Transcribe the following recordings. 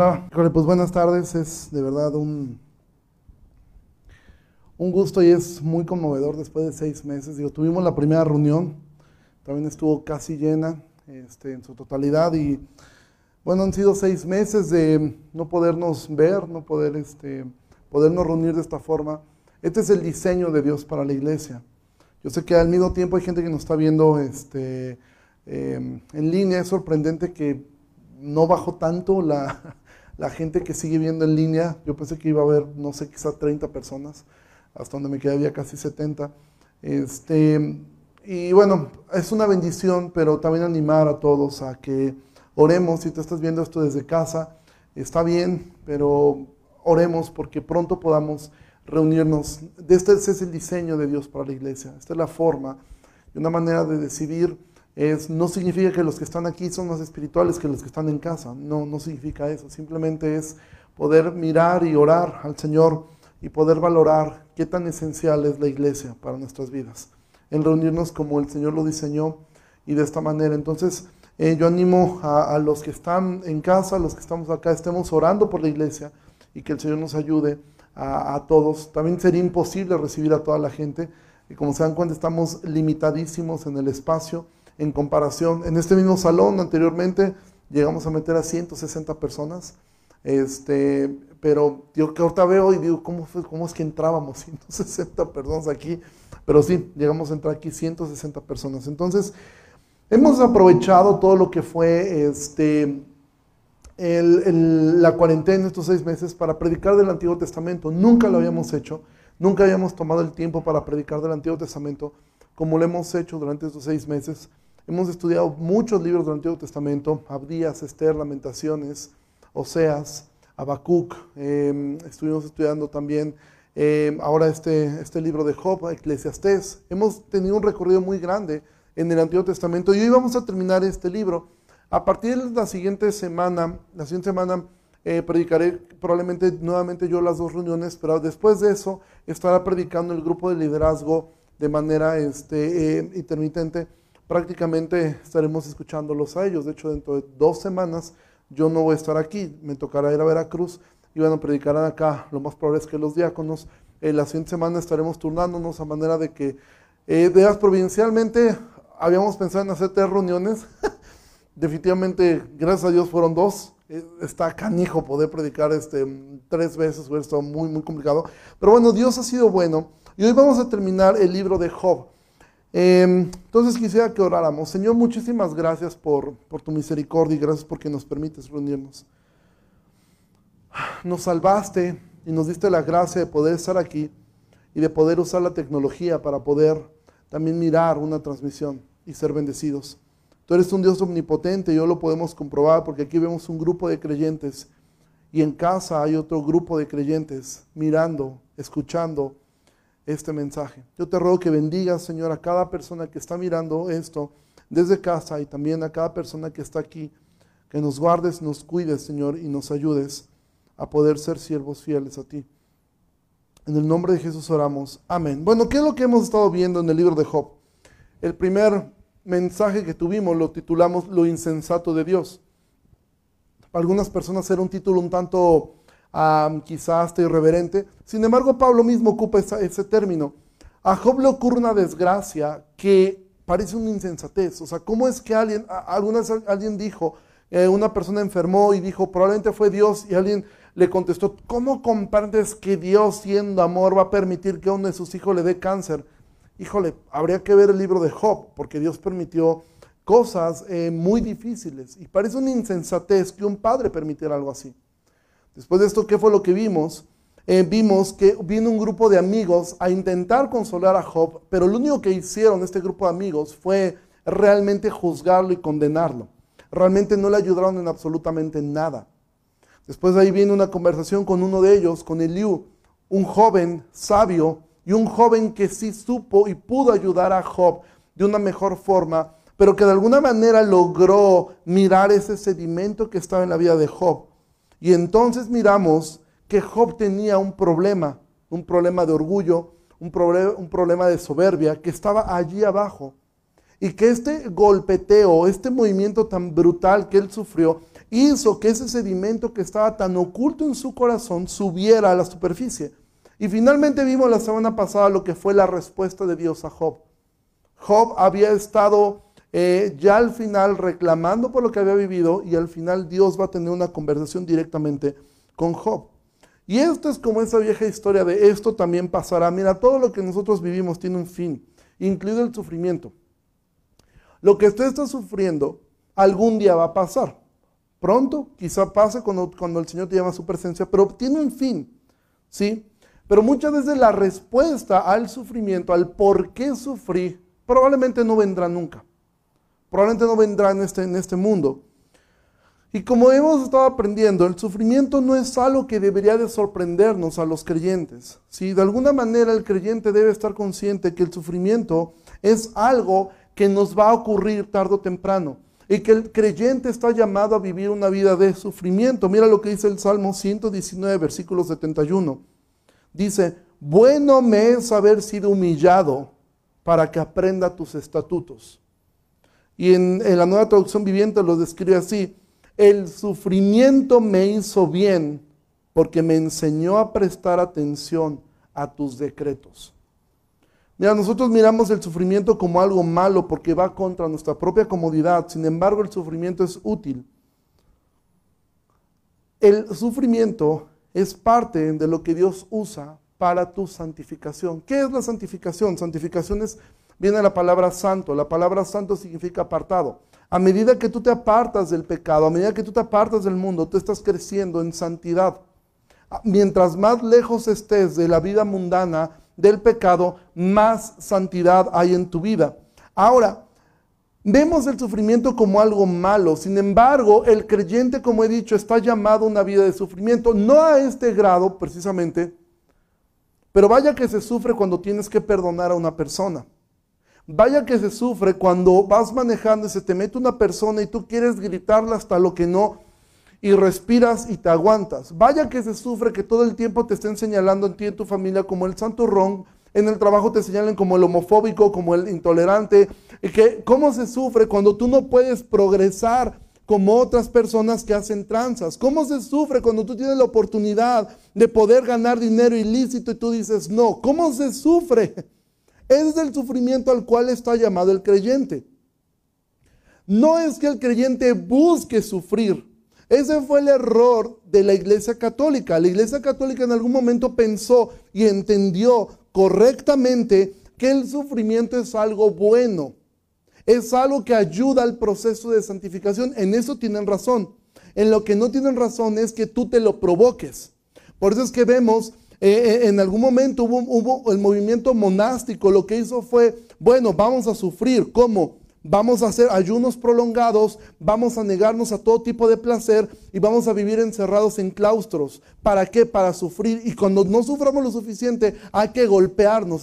Hola, pues buenas tardes. Es de verdad un, un gusto y es muy conmovedor después de seis meses. Digo, tuvimos la primera reunión, también estuvo casi llena este, en su totalidad y bueno, han sido seis meses de no podernos ver, no poder este, podernos reunir de esta forma. Este es el diseño de Dios para la iglesia. Yo sé que al mismo tiempo hay gente que nos está viendo este, em, en línea. Es sorprendente que no bajó tanto la, la, gente que sigue viendo en línea. Yo pensé que iba a haber, no sé, quizá 30 personas, hasta donde me quedé casi 70. Este, y bueno, es una bendición, pero también animar a todos a que oremos. Si tú estás viendo esto desde casa, está bien, pero oremos porque pronto podamos reunirnos. Este es el diseño de Dios para la iglesia. Esta es la forma y una manera de decidir. No significa que los que están aquí son más espirituales que los que están en casa. No, no significa eso. Simplemente es poder mirar y orar al Señor y poder valorar qué tan esencial es la iglesia para nuestras vidas. En reunirnos como el Señor lo diseñó y de esta manera. Entonces, eh, yo animo a, a los que están en casa, a los que estamos acá, estemos orando por la iglesia y que el Señor nos ayude a, todos. También sería imposible recibir a toda la gente. Como se dan cuenta, estamos limitadísimos en el espacio en comparación. En este mismo salón anteriormente llegamos a meter a 160 personas. Este, pero yo que ahorita veo y digo, ¿cómo, fue, ¿cómo es que entrábamos 160 personas aquí? Pero sí, llegamos a entrar aquí 160 personas. Entonces, hemos aprovechado todo lo que fue este, la cuarentena, estos seis meses, para predicar del Antiguo Testamento. Nunca lo habíamos hecho, nunca habíamos tomado el tiempo para predicar del Antiguo Testamento como lo hemos hecho durante estos seis meses. Hemos estudiado muchos libros del Antiguo Testamento, Abdías, Esther, Lamentaciones, Oseas, Habacuc. Em, estuvimos estudiando también em, ahora este, este libro de Job, Eclesiastés. Hemos tenido un recorrido muy grande en el Antiguo Testamento y hoy vamos a terminar este libro. A partir de la siguiente semana, la siguiente semana eh, predicaré probablemente nuevamente yo las dos reuniones, pero después de eso estará predicando el grupo de liderazgo de manera este, eh, intermitente. Prácticamente estaremos escuchándolos a ellos. De hecho, dentro de dos semanas yo no voy a estar aquí, me tocará ir a Veracruz y van a predicar acá. Lo más probable es que los diáconos, eh, la siguiente semana estaremos turnándonos a manera de que, eh, veas, provincialmente habíamos pensado en hacer tres reuniones. definitivamente, gracias a Dios, fueron dos. Eh, está canijo poder predicar este, tres veces, hubiera estado muy, muy complicado. Pero bueno, Dios ha sido bueno. Y hoy vamos a terminar el libro de Job. Em, entonces quisiera que oráramos. Señor, muchísimas gracias por, tu misericordia y gracias porque nos permites reunirnos. Nos salvaste y nos diste la gracia de poder estar aquí y de poder usar la tecnología para poder también mirar una transmisión y ser bendecidos. Tú eres un Dios omnipotente y hoy lo podemos comprobar porque aquí vemos un grupo de creyentes y en casa hay otro grupo de creyentes mirando, escuchando este mensaje. Yo te ruego que bendigas, Señor, a cada persona que está mirando esto desde casa y también a cada persona que está aquí, que nos guardes, nos cuides, Señor, y nos ayudes a poder ser siervos fieles a ti. En el nombre de Jesús oramos. Amén. Bueno, ¿qué es lo que hemos estado viendo en el libro de Job? El primer mensaje que tuvimos lo titulamos Lo insensato de Dios. Para algunas personas era un título un tanto quizás hasta irreverente. Sin embargo, Pablo mismo ocupa ese término. A Job le ocurre una desgracia que parece una insensatez. O sea, ¿cómo es que alguien, algunas alguien dijo, eh, una persona enfermó y dijo, probablemente fue Dios, y alguien le contestó, ¿cómo comprendes que Dios siendo amor va a permitir que uno de sus hijos le dé cáncer? híjole, habría que ver el libro de Job, porque Dios permitió cosas eh, muy difíciles. Y parece una insensatez que un padre permitiera algo así. Después de esto, ¿qué fue lo que vimos? Eh, vimos que vino un grupo de amigos a intentar consolar a Job, pero lo único que hicieron este grupo de amigos fue realmente juzgarlo y condenarlo. Realmente no le ayudaron en absolutamente nada. Después de ahí viene una conversación con uno de ellos, con Eliú, un joven sabio y un joven que sí supo y pudo ayudar a Job de una mejor forma, pero que de alguna manera logró mirar ese sedimento que estaba en la vida de Job. Y entonces miramos que Job tenía un problema, un problema de orgullo, un, problema de soberbia que estaba allí abajo. Y que este golpeteo, este movimiento tan brutal que él sufrió, hizo que ese sedimento que estaba tan oculto en su corazón subiera a la superficie. Y finalmente vimos la semana pasada lo que fue la respuesta de Dios a Job. Job había estado eh, ya al final reclamando por lo que había vivido y al final Dios va a tener una conversación directamente con Job. Y esto es como esa vieja historia de esto también pasará. Mira, todo lo que nosotros vivimos tiene un fin, incluido el sufrimiento. Lo que usted está sufriendo algún día va a pasar. Pronto, quizá pase cuando, cuando el Señor te llama a su presencia, pero tiene un fin. ¿Sí? Pero muchas veces la respuesta al sufrimiento, al por qué sufrí, probablemente no vendrá nunca. Probablemente no vendrá en este, en este mundo. Y como hemos estado aprendiendo, el sufrimiento no es algo que debería de sorprendernos a los creyentes. Si de alguna manera el creyente debe estar consciente que el sufrimiento es algo que nos va a ocurrir tarde o temprano y que el creyente está llamado a vivir una vida de sufrimiento. Mira lo que dice el Salmo 119, versículo 71. Dice, bueno me es haber sido humillado para que aprenda tus estatutos. Y en, la nueva traducción viviente lo describe así, el sufrimiento me hizo bien porque me enseñó a prestar atención a tus decretos. Mira, nosotros miramos el sufrimiento como algo malo porque va contra nuestra propia comodidad. Sin embargo, el sufrimiento es útil. El sufrimiento es parte de lo que Dios usa para tu santificación. ¿Qué es la santificación? Santificación es, viene la palabra santo. La palabra santo significa apartado. A medida que tú te apartas del pecado, a medida que tú te apartas del mundo, tú estás creciendo en santidad. Mientras más lejos estés de la vida mundana, del pecado, más santidad hay en tu vida. Ahora, vemos el sufrimiento como algo malo. Sin embargo, el creyente, como he dicho, está llamado a una vida de sufrimiento, no a este grado precisamente, pero vaya que se sufre cuando tienes que perdonar a una persona. Vaya que se sufre cuando vas manejando y se te mete una persona y tú quieres gritarle hasta lo que no y respiras y te aguantas. Vaya que se sufre que todo el tiempo te estén señalando en ti en tu familia como el santo ron, en el trabajo te señalen como el homofóbico, como el intolerante, y que cómo se sufre cuando tú no puedes progresar como otras personas que hacen tranzas. ¿Cómo se sufre cuando tú tienes la oportunidad de poder ganar dinero ilícito y tú dices no? ¿Cómo se sufre? Es el sufrimiento al cual está llamado el creyente. No es que el creyente busque sufrir. Ese fue el error de la Iglesia Católica. La Iglesia Católica en algún momento pensó y entendió correctamente que el sufrimiento es algo bueno. Es algo que ayuda al proceso de santificación. En eso tienen razón. En lo que no tienen razón es que tú te lo provoques. Por eso es que vemos eh, eh, en algún momento hubo, el movimiento monástico, lo que hizo fue, bueno, vamos a sufrir, ¿cómo? Vamos a hacer ayunos prolongados, vamos a negarnos a todo tipo de placer y vamos a vivir encerrados en claustros. ¿Para qué? Para sufrir. Y cuando no suframos lo suficiente, hay que golpearnos.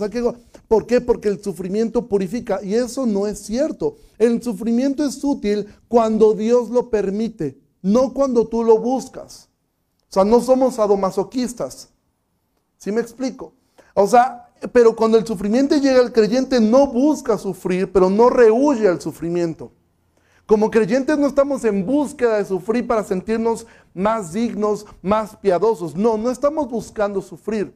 ¿Por qué? Porque el sufrimiento purifica. Y eso no es cierto. El sufrimiento es útil cuando Dios lo permite, no cuando tú lo buscas. O sea, no somos sadomasoquistas. ¿Sí me explico? O sea, pero cuando el sufrimiento llega, el creyente no busca sufrir, pero no rehuye al sufrimiento. Como creyentes no estamos en búsqueda de sufrir para sentirnos más dignos, más piadosos. No, no estamos buscando sufrir.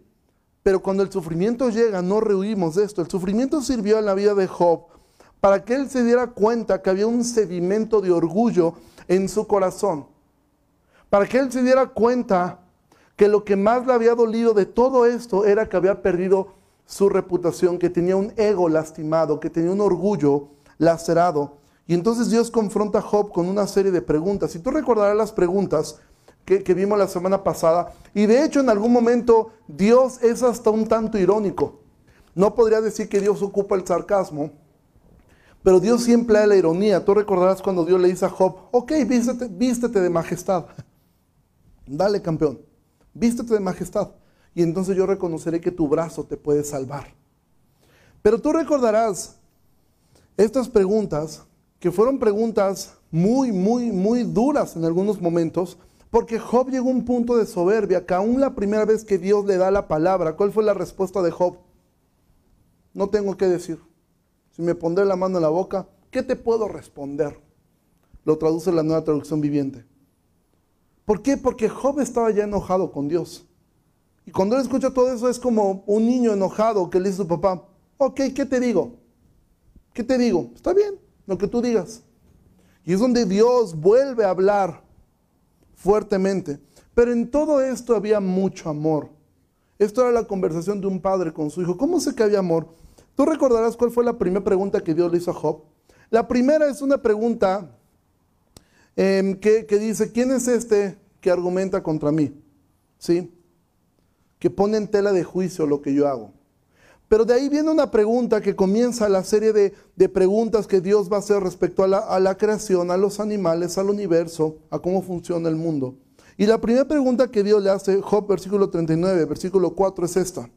Pero cuando el sufrimiento llega, no rehuimos de esto. El sufrimiento sirvió en la vida de Job para que él se diera cuenta que había un sedimento de orgullo en su corazón. Para que él se diera cuenta que lo que más le había dolido de todo esto era que había perdido su reputación, que tenía un ego lastimado, que tenía un orgullo lacerado. Y entonces Dios confronta a Job con una serie de preguntas. Y tú recordarás las preguntas que, vimos la semana pasada. Y de hecho en algún momento Dios es hasta un tanto irónico. No podría decir que Dios ocupa el sarcasmo, pero Dios siempre da la ironía. Tú recordarás cuando Dios le dice a Job, ok, vístete de majestad. Dale campeón vístete de majestad y entonces yo reconoceré que tu brazo te puede salvar. Pero tú recordarás estas preguntas, que fueron preguntas muy, muy, muy duras en algunos momentos, porque Job llegó a un punto de soberbia que aún la primera vez que Dios le da la palabra, ¿cuál fue la respuesta de Job? No tengo que decir. Si me pondré la mano en la boca, ¿qué te puedo responder? Lo traduce la nueva traducción viviente. ¿Por qué? Porque Job estaba ya enojado con Dios. Y cuando él escucha todo eso es como un niño enojado que le dice a su papá, ok, ¿qué te digo? ¿Qué te digo? Está bien, lo que tú digas. Y es donde Dios vuelve a hablar fuertemente. Pero en todo esto había mucho amor. Esto era la conversación de un padre con su hijo. ¿Cómo sé que había amor? Tú recordarás cuál fue la primera pregunta que Dios le hizo a Job. La primera es una pregunta que, que, dice, ¿quién es este que argumenta contra mí? ¿Sí? Que pone en tela de juicio lo que yo hago. Pero de ahí viene una pregunta que comienza la serie de, preguntas que Dios va a hacer respecto a la, a la, creación, a los animales, al universo, a cómo funciona el mundo. Y la primera pregunta que Dios le hace, Job versículo 39, versículo 4, es esta.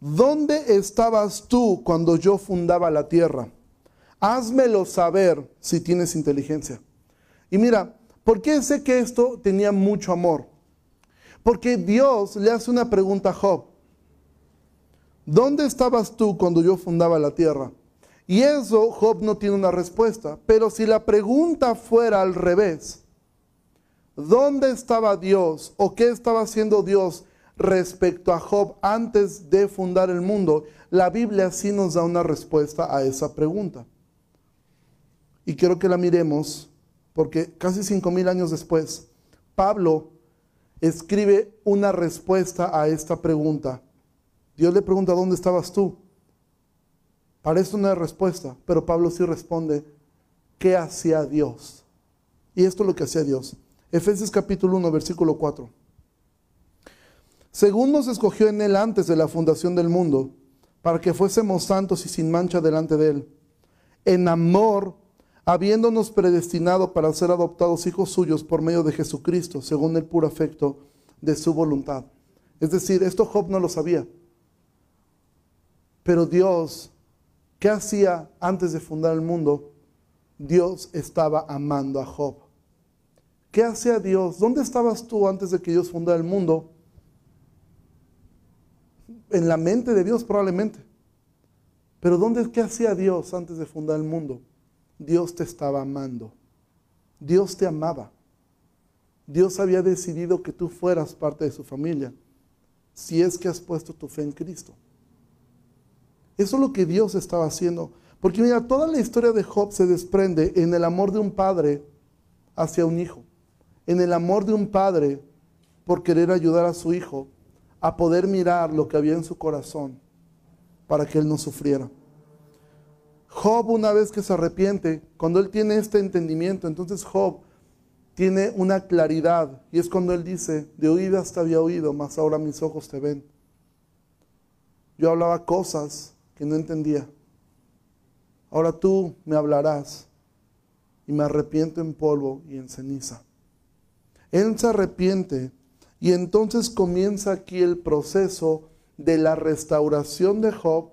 ¿Dónde estabas tú cuando yo fundaba la tierra? Házmelo saber si tienes inteligencia. Y mira, ¿por qué sé que esto tenía mucho amor? Porque Dios le hace una pregunta a Job. ¿dónde estabas tú cuando yo fundaba la tierra? Y eso Job no tiene una respuesta. Pero si la pregunta fuera al revés, ¿dónde estaba Dios o qué estaba haciendo Dios respecto a Job antes de fundar el mundo? La Biblia sí nos da una respuesta a esa pregunta. Y quiero que la miremos porque casi cinco mil años después, Pablo escribe una respuesta a esta pregunta Dios le pregunta, ¿dónde estabas tú? Parece una respuesta, pero Pablo sí responde, ¿qué hacía Dios? Y esto es lo que hacía Dios. Efesios capítulo 1, versículo 4. Según nos escogió en él antes de la fundación del mundo, para que fuésemos santos y sin mancha delante de él, en amor, habiéndonos predestinado para ser adoptados hijos suyos por medio de Jesucristo, según el puro afecto de su voluntad. Es decir, esto Job no lo sabía. Pero Dios, ¿qué hacía antes de fundar el mundo? Dios estaba amando a Job. ¿Qué hacía Dios? ¿Dónde estabas tú antes de que Dios fundara el mundo? En la mente de Dios probablemente. Pero ¿dónde qué hacía Dios antes de fundar el mundo? Dios te estaba amando. Dios te amaba. Dios había decidido que tú fueras parte de su familia, si es que has puesto tu fe en Cristo. Eso es lo que Dios estaba haciendo. Porque mira, toda la historia de Job se desprende en el amor de un padre hacia un hijo. En el amor de un padre por querer ayudar a su hijo a poder mirar lo que había en su corazón para que él no sufriera. Job una vez que se arrepiente, cuando él tiene este entendimiento, entonces Job tiene una claridad y es cuando él dice, de oídas te había oído, mas ahora mis ojos te ven. Yo hablaba cosas que no entendía. Ahora tú me hablarás y me arrepiento en polvo y en ceniza. Él se arrepiente y entonces comienza aquí el proceso de la restauración de Job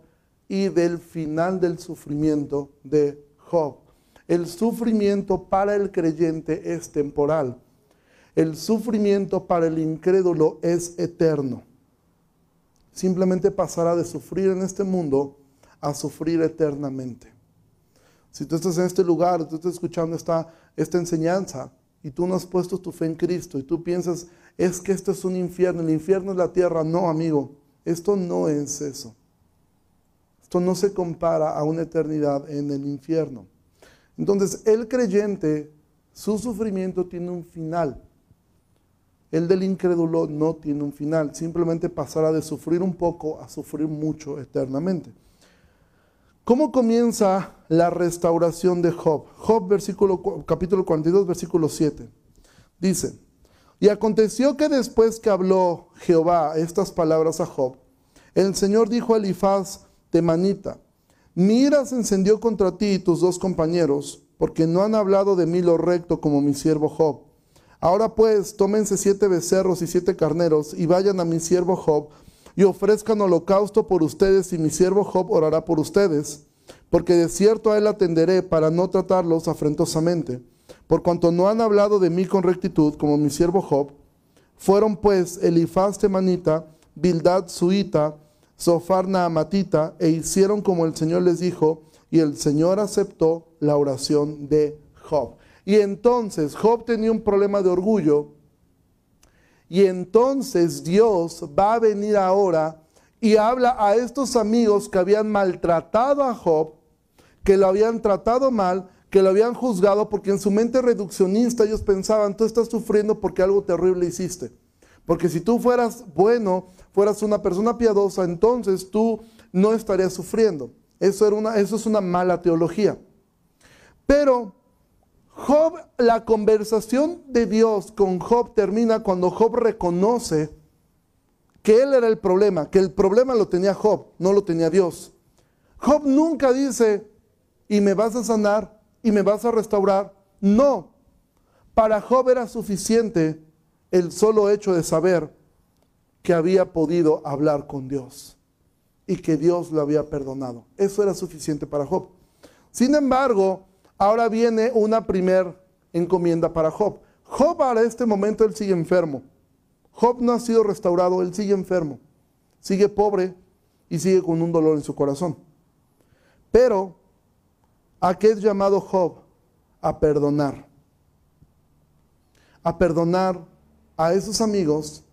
y del final del sufrimiento de Job. El sufrimiento para el creyente es temporal. El sufrimiento para el incrédulo es eterno simplemente pasará de sufrir en este mundo a sufrir eternamente. Si tú estás en este lugar, tú estás escuchando esta, esta enseñanza y tú no has puesto tu fe en Cristo y tú piensas, es que esto es un infierno, el infierno es la tierra. No, amigo, esto no es eso. Esto no se compara a una eternidad en el infierno. Entonces, el creyente, su sufrimiento tiene un final. El del incrédulo no tiene un final, simplemente pasará de sufrir un poco a sufrir mucho eternamente. ¿Cómo comienza la restauración de Job? Job capítulo 42, versículo 7. Dice, y aconteció que después que habló Jehová estas palabras a Job, el Señor dijo a Elifaz Temanita, mi ira se encendió contra ti y tus dos compañeros, porque no han hablado de mí lo recto como mi siervo Job Ahora pues, tómense siete becerros y siete carneros y vayan a mi siervo Job y ofrezcan holocausto por ustedes y mi siervo Job orará por ustedes, porque de cierto a él atenderé para no tratarlos afrentosamente, por cuanto no han hablado de mí con rectitud como mi siervo Job. Fueron pues Elifaz temanita, Bildad suita, Sofar naamatita, e hicieron como el Señor les dijo, y el Señor aceptó la oración de Job. Y entonces Job tenía un problema de orgullo. Y entonces Dios va a venir ahora y habla a estos amigos que habían maltratado a Job, que lo habían tratado mal, que lo habían juzgado, porque en su mente reduccionista ellos pensaban, tú estás sufriendo porque algo terrible hiciste. Porque si tú fueras bueno, fueras una persona piadosa, entonces tú no estarías sufriendo. Eso, una, eso es una mala teología. Pero Job, la conversación de Dios con Job termina cuando Job reconoce que él era el problema, que el problema lo tenía Job, no lo tenía Dios. Job nunca dice, y me vas a sanar, y me vas a restaurar. No, para Job era suficiente el solo hecho de saber que había podido hablar con Dios y que Dios lo había perdonado. Eso era suficiente para Job. Sin embargo, Ahora viene una primer encomienda para Job. Job a este momento él sigue enfermo. Job no ha sido restaurado, él sigue enfermo. Sigue pobre y sigue con un dolor en su corazón. Pero, ¿a qué es llamado Job? A perdonar. A perdonar a esos amigos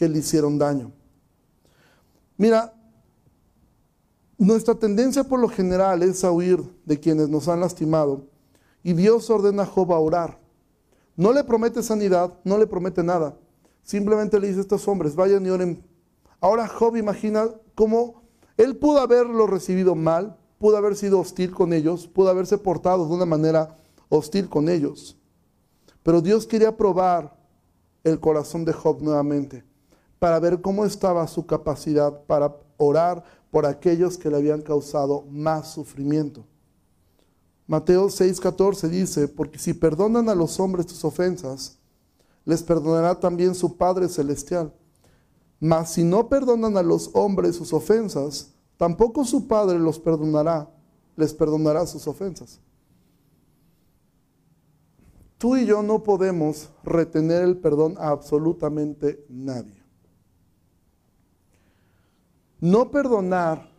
que le hicieron daño. Mira, nuestra tendencia por lo general es a huir de quienes nos han lastimado y Dios ordena a Job a orar. No le promete sanidad, no le promete nada. Simplemente le dice a estos hombres, vayan y oren. Ahora Job imagina cómo él pudo haberlo recibido mal, pudo haber sido hostil con ellos, pudo haberse portado de una manera hostil con ellos. Pero Dios quería probar el corazón de Job nuevamente para ver cómo estaba su capacidad para orar por aquellos que le habían causado más sufrimiento. Mateo 6:14 dice, porque si perdonan a los hombres sus ofensas, les perdonará también su Padre Celestial. Mas si no perdonan a los hombres sus ofensas, tampoco su Padre los perdonará, les perdonará sus ofensas. Tú y yo no podemos retener el perdón a absolutamente nadie. No perdonar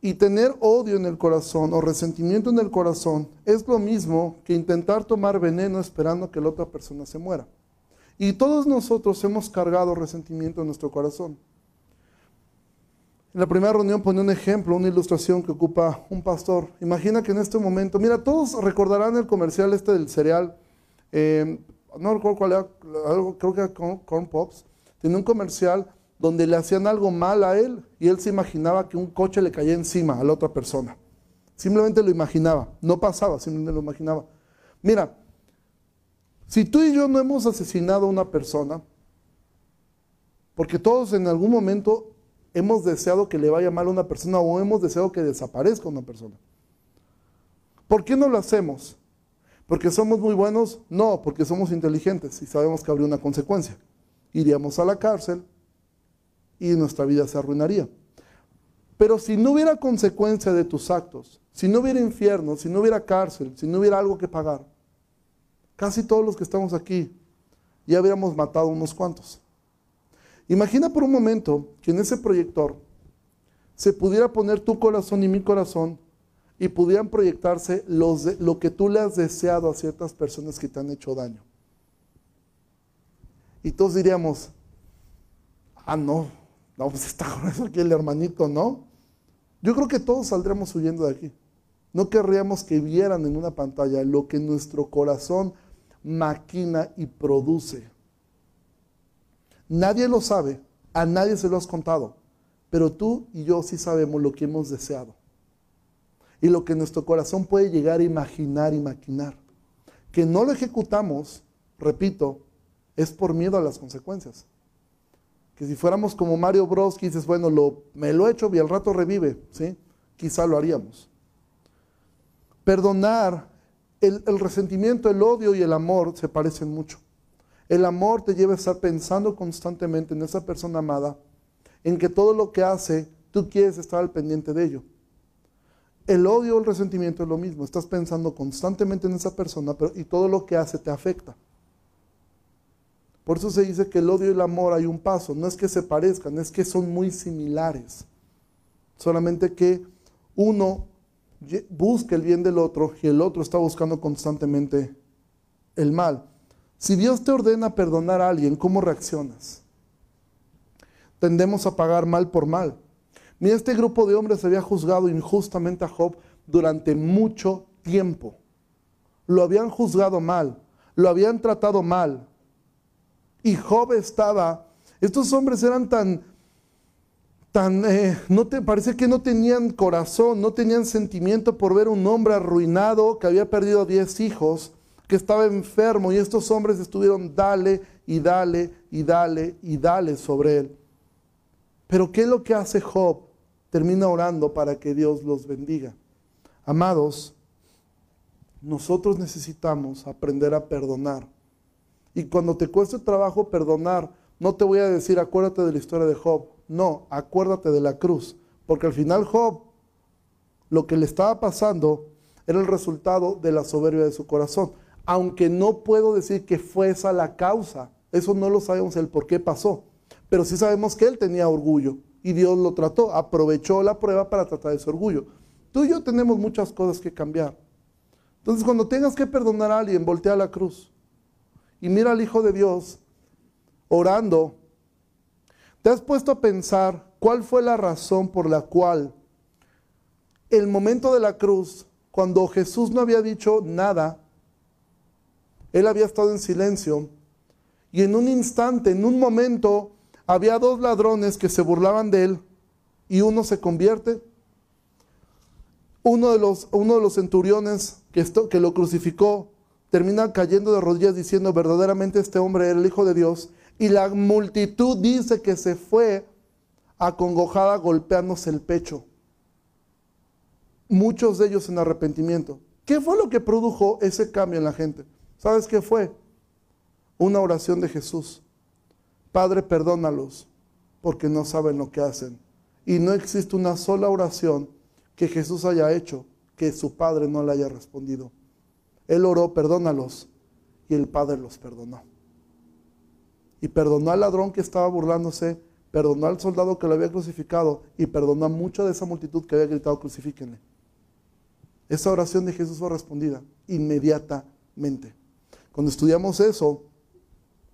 y tener odio en el corazón o resentimiento en el corazón es lo mismo que intentar tomar veneno esperando que la otra persona se muera. Y todos nosotros hemos cargado resentimiento en nuestro corazón. En la primera reunión ponía un ejemplo, una ilustración que ocupa un pastor. Imagina que en este momento, mira, todos recordarán el comercial este del cereal, eh, no recuerdo cuál era, creo que era Corn Pops, tiene un comercial donde le hacían algo mal a él y él se imaginaba que un coche le caía encima a la otra persona. Simplemente lo imaginaba, no pasaba, simplemente lo imaginaba. Mira, si tú y yo no hemos asesinado a una persona, porque todos en algún momento hemos deseado que le vaya mal a una persona o hemos deseado que desaparezca una persona. ¿Por qué no lo hacemos? ¿Porque somos muy buenos? No, porque somos inteligentes y sabemos que habría una consecuencia. Iríamos a la cárcel, y nuestra vida se arruinaría. Pero si no hubiera consecuencia de tus actos, si no hubiera infierno, si no hubiera cárcel, si no hubiera algo que pagar, casi todos los que estamos aquí ya habríamos matado unos cuantos. Imagina por un momento que en ese proyector se pudiera poner tu corazón y mi corazón y pudieran proyectarse los lo que tú le has deseado a ciertas personas que te han hecho daño. Y todos diríamos, ah, no, no, pues está aquí el hermanito, ¿no? Yo creo que todos saldremos huyendo de aquí. No querríamos que vieran en una pantalla lo que nuestro corazón maquina y produce. Nadie lo sabe, a nadie se lo has contado, pero tú y yo sí sabemos lo que hemos deseado y lo que nuestro corazón puede llegar a imaginar y maquinar. Que no lo ejecutamos, repito, es por miedo a las consecuencias si fuéramos como Mario Bros, que dices, bueno, me lo he hecho y al rato revive, ¿sí? Quizá lo haríamos. Perdonar, el, resentimiento, el odio y el amor se parecen mucho. El amor te lleva a estar pensando constantemente en esa persona amada, en que todo lo que hace, tú quieres estar al pendiente de ello. El odio o el resentimiento es lo mismo, estás pensando constantemente en esa persona y todo lo que hace te afecta. Por eso se dice que el odio y el amor hay un paso. No es que se parezcan, es que son muy similares. Solamente que uno busca el bien del otro y el otro está buscando constantemente el mal. Si Dios te ordena perdonar a alguien, ¿cómo reaccionas? Tendemos a pagar mal por mal. Mira, este grupo de hombres había juzgado injustamente a Job durante mucho tiempo. Lo habían juzgado mal, lo habían tratado mal. Y Job estaba, estos hombres eran tan, tan, eh, no te parece que no tenían corazón, no tenían sentimiento por ver un hombre arruinado que había perdido 10 hijos, que estaba enfermo y estos hombres estuvieron dale y dale y dale y dale sobre él. Pero ¿qué es lo que hace Job? Termina orando para que Dios los bendiga. Amados, nosotros necesitamos aprender a perdonar. Y cuando te cueste trabajo perdonar, no te voy a decir acuérdate de la historia de Job. No, acuérdate de la cruz. Porque al final Job, lo que le estaba pasando era el resultado de la soberbia de su corazón. Aunque no puedo decir que fue esa la causa. Eso no lo sabemos el por qué pasó. Pero sí sabemos que él tenía orgullo y Dios lo trató, aprovechó la prueba para tratar ese orgullo. Tú y yo tenemos muchas cosas que cambiar. Entonces, cuando tengas que perdonar a alguien, voltea a la cruz y mira al Hijo de Dios orando. ¿Te has puesto a pensar cuál fue la razón por la cual el momento de la cruz, cuando Jesús no había dicho nada, él había estado en silencio y en un instante, en un momento, había dos ladrones que se burlaban de él y uno se convierte uno de los, uno de los centuriones que, esto, que lo crucificó termina cayendo de rodillas diciendo verdaderamente este hombre era el Hijo de Dios. Y la multitud dice que se fue acongojada golpeándose el pecho. Muchos de ellos en arrepentimiento. ¿Qué fue lo que produjo ese cambio en la gente? ¿Sabes qué fue? Una oración de Jesús. Padre, perdónalos porque no saben lo que hacen. Y no existe una sola oración que Jesús haya hecho que su padre no le haya respondido. Él oró, perdónalos, y el padre los perdonó. Y perdonó al ladrón que estaba burlándose, perdonó al soldado que lo había crucificado y perdonó a mucha de esa multitud que había gritado crucifíquenle. Esa oración de Jesús fue respondida inmediatamente. Cuando estudiamos eso,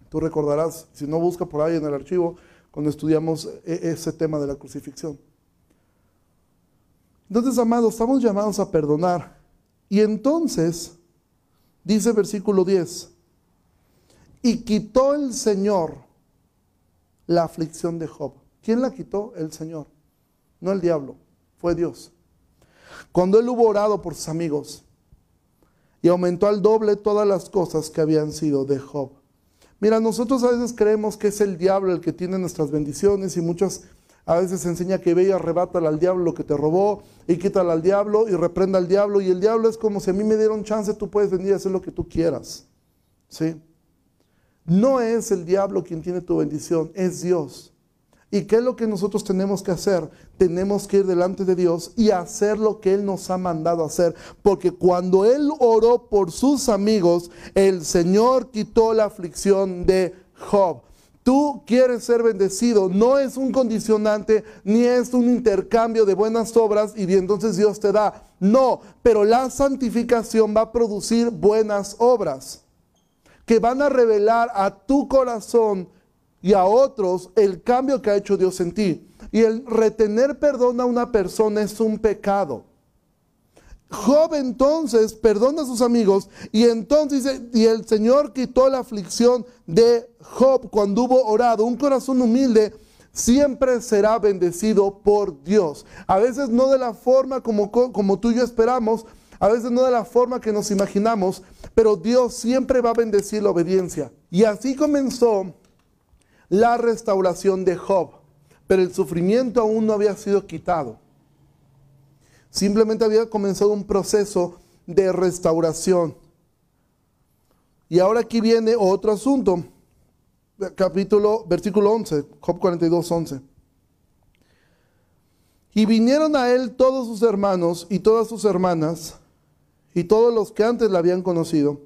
tú recordarás, si no busca por ahí en el archivo, cuando estudiamos e-, ese tema de la crucifixión. Entonces, amados, estamos llamados a perdonar. Y entonces, dice versículo 10, y quitó el Señor la aflicción de Job. ¿Quién la quitó? El Señor. No el diablo, fue Dios. Cuando él hubo orado por sus amigos y aumentó al doble todas las cosas que habían sido de Job. Mira, nosotros a veces creemos que es el diablo el que tiene nuestras bendiciones y muchas a veces enseña que ve y arrebátale al diablo lo que te robó y quítale al diablo y reprenda al diablo. Y el diablo es como si a mí me dieron chance, tú puedes venir a hacer lo que tú quieras. ¿Sí? No es el diablo quien tiene tu bendición, es Dios. ¿Y qué es lo que nosotros tenemos que hacer? Tenemos que ir delante de Dios y hacer lo que Él nos ha mandado hacer. Porque cuando Él oró por sus amigos, el Señor quitó la aflicción de Job tú quieres ser bendecido, no es un condicionante ni es un intercambio de buenas obras y entonces Dios te da. No, pero la santificación va a producir buenas obras que van a revelar a tu corazón y a otros el cambio que ha hecho Dios en ti. Y el retener perdón a una persona es un pecado. Job entonces perdona a sus amigos y entonces y el Señor quitó la aflicción de Job cuando hubo orado. Un corazón humilde siempre será bendecido por Dios. A veces no de la forma como, como tú y yo esperamos, a veces no de la forma que nos imaginamos, pero Dios siempre va a bendecir la obediencia. Y así comenzó la restauración de Job, pero el sufrimiento aún no había sido quitado. Simplemente había comenzado un proceso de restauración. Y ahora aquí viene otro asunto. Capítulo, versículo 11, Job 42, 11. Y vinieron a él todos sus hermanos y todas sus hermanas y todos los que antes le habían conocido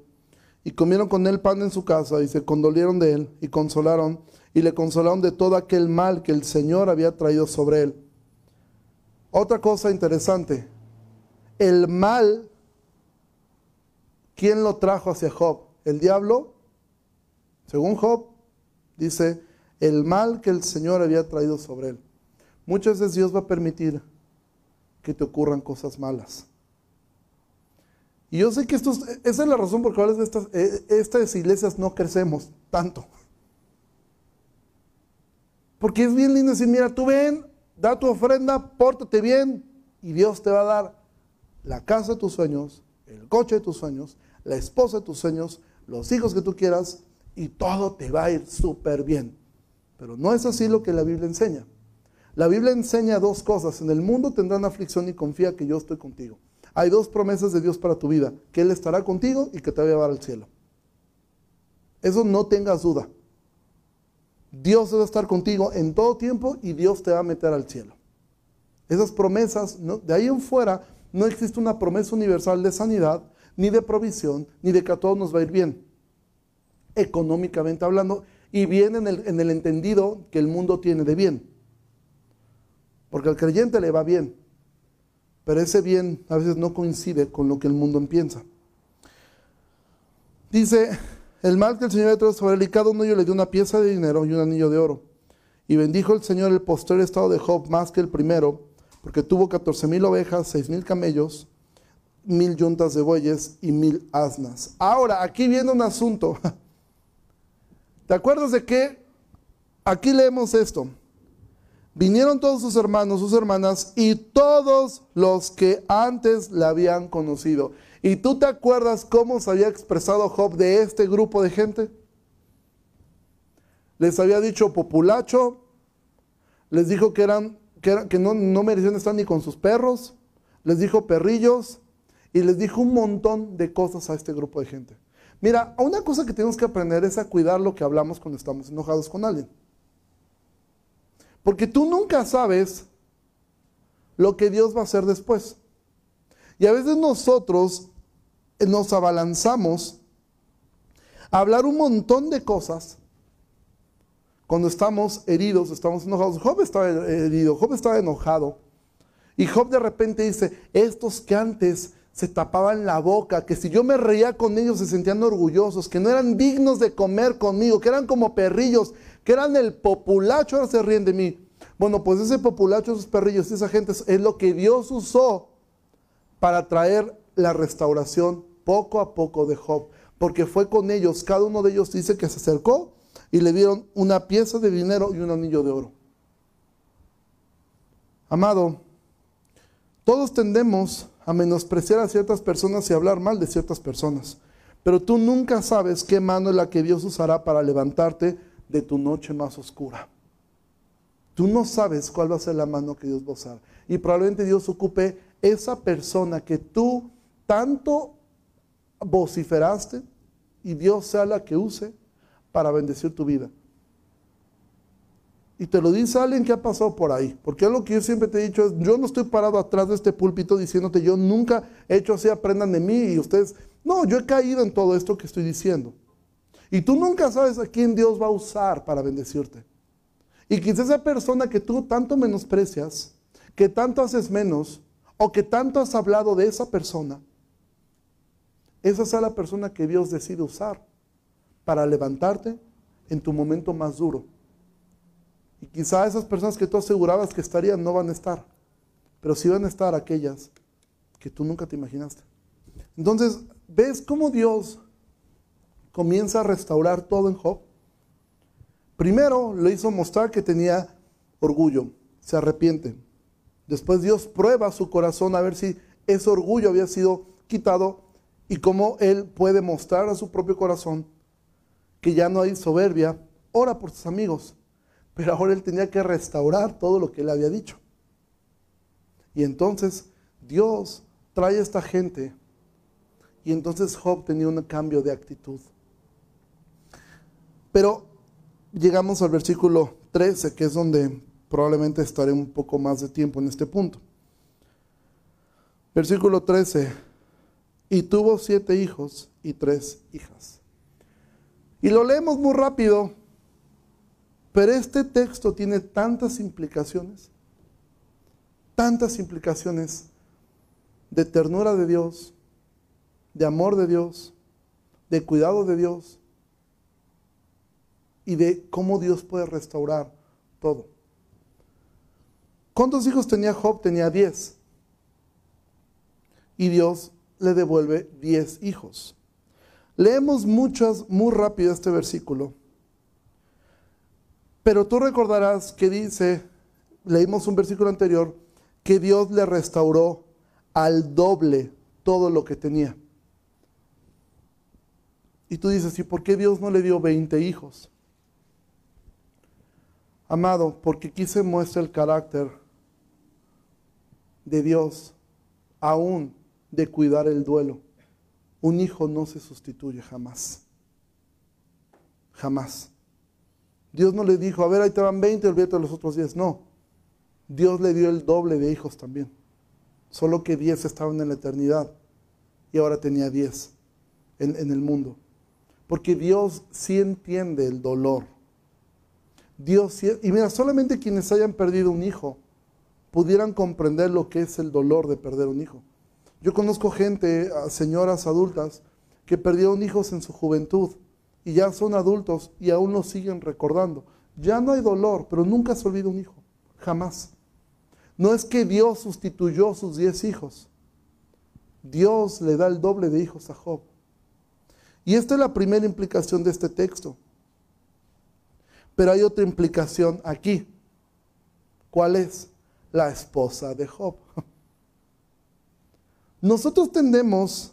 y comieron con él pan en su casa y se condolieron de él y consolaron y le consolaron de todo aquel mal que el Señor había traído sobre él. Otra cosa interesante, el mal, ¿quién lo trajo hacia Job? ¿El diablo? Según Job, dice, el mal que el Señor había traído sobre él. Muchas veces Dios va a permitir que te ocurran cosas malas. Y yo sé que esto esa es la razón por la cual estas, eh, estas iglesias no crecemos tanto. Porque es bien lindo decir, mira, tú ven, da tu ofrenda, pórtate bien y Dios te va a dar la casa de tus sueños, el coche de tus sueños, la esposa de tus sueños, los hijos que tú quieras y todo te va a ir súper bien. Pero no es así lo que la Biblia enseña. La Biblia enseña dos cosas. En el mundo tendrán aflicción y confía que yo estoy contigo. Hay dos promesas de Dios para tu vida, que Él estará contigo y que te va a llevar al cielo. Eso no tengas duda. Dios a estar contigo en todo tiempo y Dios te va a meter al cielo. Esas promesas, de ahí en fuera, no existe una promesa universal de sanidad, ni de provisión, ni de que a todos nos va a ir bien, económicamente hablando, y bien en el, en el entendido que el mundo tiene de bien. Porque al creyente le va bien, pero ese bien a veces no coincide con lo que el mundo piensa. Dice, el mal que el Señor le trajo sobre él y cada uno le dio una pieza de dinero y un anillo de oro. Y bendijo el Señor el posterior estado de Job más que el primero, porque tuvo catorce mil ovejas, seis mil camellos, mil yuntas de bueyes y mil asnas. Ahora, aquí viene un asunto. ¿Te acuerdas de qué? Aquí leemos esto. Vinieron todos sus hermanos, sus hermanas y todos los que antes la habían conocido. ¿Y tú te acuerdas cómo se había expresado Job de este grupo de gente? Les había dicho populacho, les dijo que, eran, que, no, no merecían estar ni con sus perros, les dijo perrillos y les dijo un montón de cosas a este grupo de gente. Mira, una cosa que tenemos que aprender es a cuidar lo que hablamos cuando estamos enojados con alguien. Porque tú nunca sabes lo que Dios va a hacer después. Y a veces nosotros nos abalanzamos a hablar un montón de cosas cuando estamos heridos, estamos enojados. Job estaba herido, Job estaba enojado. Y Job de repente dice, estos que antes se tapaban la boca, que si yo me reía con ellos se sentían orgullosos, que no eran dignos de comer conmigo, que eran como perrillos, que eran el populacho, ahora se ríen de mí. Bueno, pues ese populacho, esos perrillos, esa gente es lo que Dios usó para traer la restauración poco a poco de Job, porque fue con ellos, cada uno de ellos dice que se acercó y le dieron una pieza de dinero y un anillo de oro. Amado, todos tendemos a menospreciar a ciertas personas y hablar mal de ciertas personas, pero tú nunca sabes qué mano es la que Dios usará para levantarte de tu noche más oscura. Tú no sabes cuál va a ser la mano que Dios va a usar. Y probablemente Dios ocupe esa persona que tú tanto vociferaste y Dios sea la que use para bendecir tu vida. Y te lo dice alguien que ha pasado por ahí. Porque lo que yo siempre te he dicho es, yo no estoy parado atrás de este púlpito diciéndote, yo nunca he hecho así, aprendan de mí y ustedes, no, yo he caído en todo esto que estoy diciendo. Y tú nunca sabes a quién Dios va a usar para bendecirte. Y quizás esa persona que tú tanto menosprecias, que tanto haces menos, o que tanto has hablado de esa persona, esa sea la persona que Dios decide usar para levantarte en tu momento más duro. Y quizá esas personas que tú asegurabas que estarían no van a estar, pero sí van a estar aquellas que tú nunca te imaginaste. Entonces, ¿ves cómo Dios comienza a restaurar todo en Job? Primero le hizo mostrar que tenía orgullo, se arrepiente. Después Dios prueba su corazón a ver si ese orgullo había sido quitado y cómo él puede mostrar a su propio corazón que ya no hay soberbia. Ora por sus amigos, pero ahora él tenía que restaurar todo lo que él había dicho. Y entonces Dios trae a esta gente y entonces Job tenía un cambio de actitud. Pero llegamos al versículo 13, que es donde probablemente estaré un poco más de tiempo en este punto. Versículo 13. Y tuvo siete hijos y tres hijas. Y lo leemos muy rápido, pero este texto tiene tantas implicaciones, tantas implicaciones. de ternura de Dios, de amor de Dios, de cuidado de Dios y de cómo Dios puede restaurar todo. ¿Cuántos hijos tenía Job? Tenía diez. Y Dios le devuelve diez hijos. Leemos muchas, muy rápido este versículo. Pero tú recordarás que dice, leímos un versículo anterior, que Dios le restauró al doble todo lo que tenía. Y tú dices, ¿y por qué Dios no le dio 20 hijos? Amado, porque aquí se muestra el carácter de Dios, aún de cuidar el duelo. Un hijo no se sustituye jamás. Jamás. Dios no le dijo, a ver, ahí te van 20, olvídate de los otros 10. No. Dios le dio el doble de hijos también. Solo que 10 estaban en la eternidad y ahora tenía 10 en, en el mundo. Porque Dios sí entiende el dolor. Dios sí, y mira, solamente quienes hayan perdido un hijo pudieran comprender lo que es el dolor de perder un hijo. Yo conozco gente, señoras adultas, que perdieron hijos en su juventud y ya son adultos y aún lo siguen recordando. Ya no hay dolor, pero nunca se olvida un hijo, jamás. No es que Dios sustituyó sus diez hijos. Dios le da el doble de hijos a Job. Y esta es la primera implicación de este texto. Pero hay otra implicación aquí. ¿Cuál es? La esposa de Job. Nosotros tendemos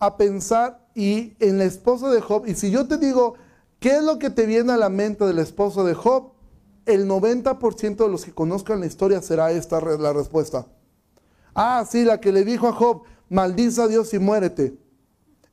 a pensar y en la esposa de Job, y si yo te digo, ¿qué es lo que te viene a la mente del esposo de Job? El 90% de los que conozcan la historia será esta la respuesta. Ah, sí, la que le dijo a Job, maldiza a Dios y muérete.